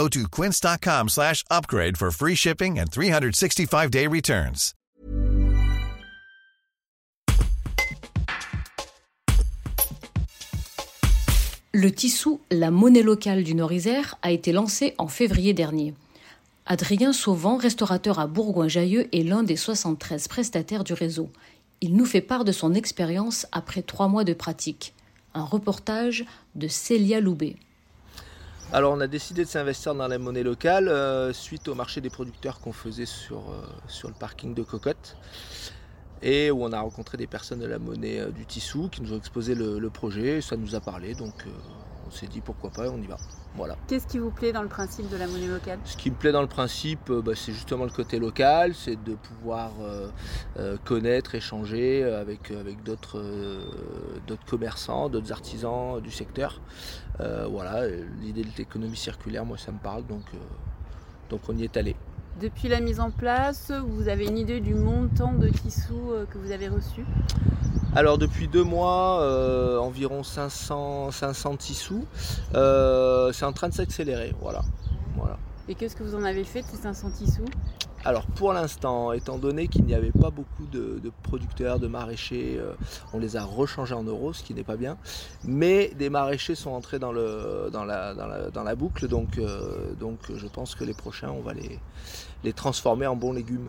Go to quince.com for free shipping and 365-day returns. Le Tissou, la monnaie locale du Nord-Isère, a été lancé en février dernier. Adrien Sauvant, restaurateur à Bourgoin-Jallieu, est l'un des 73 prestataires du réseau. Il nous fait part de son expérience après trois mois de pratique. Un reportage de Célia Loubet. Alors on a décidé de s'investir dans la monnaie locale euh, suite au marché des producteurs qu'on faisait sur, euh, sur le parking de Cocotte. Et où on a rencontré des personnes de la monnaie euh, du Tissou qui nous ont exposé le, le projet, ça nous a parlé donc on s'est dit pourquoi pas, on y va. Voilà. Qu'est-ce qui vous plaît dans le principe de la monnaie locale? Ce qui me plaît dans le principe, bah, c'est justement le côté local, c'est de pouvoir euh, euh, connaître, échanger avec, avec d'autres, euh, d'autres commerçants, d'autres artisans du secteur. voilà, l'idée de l'économie circulaire, moi ça me parle, donc, donc on y est allé. Depuis la mise en place, vous avez une idée du montant de tissus que vous avez reçu? Alors depuis deux mois, euh, environ 500, 500 tissus. Euh, c'est en train de s'accélérer. Voilà. voilà. Et qu'est-ce que vous en avez fait de ces 500 tissus alors pour l'instant, étant donné qu'il n'y avait pas beaucoup de, producteurs, de maraîchers, euh, on les a rechangés en euros, ce qui n'est pas bien. Mais des maraîchers sont entrés dans, le, dans, la, dans, la, boucle, donc, donc je pense que les prochains, on va les, les transformer en bons légumes.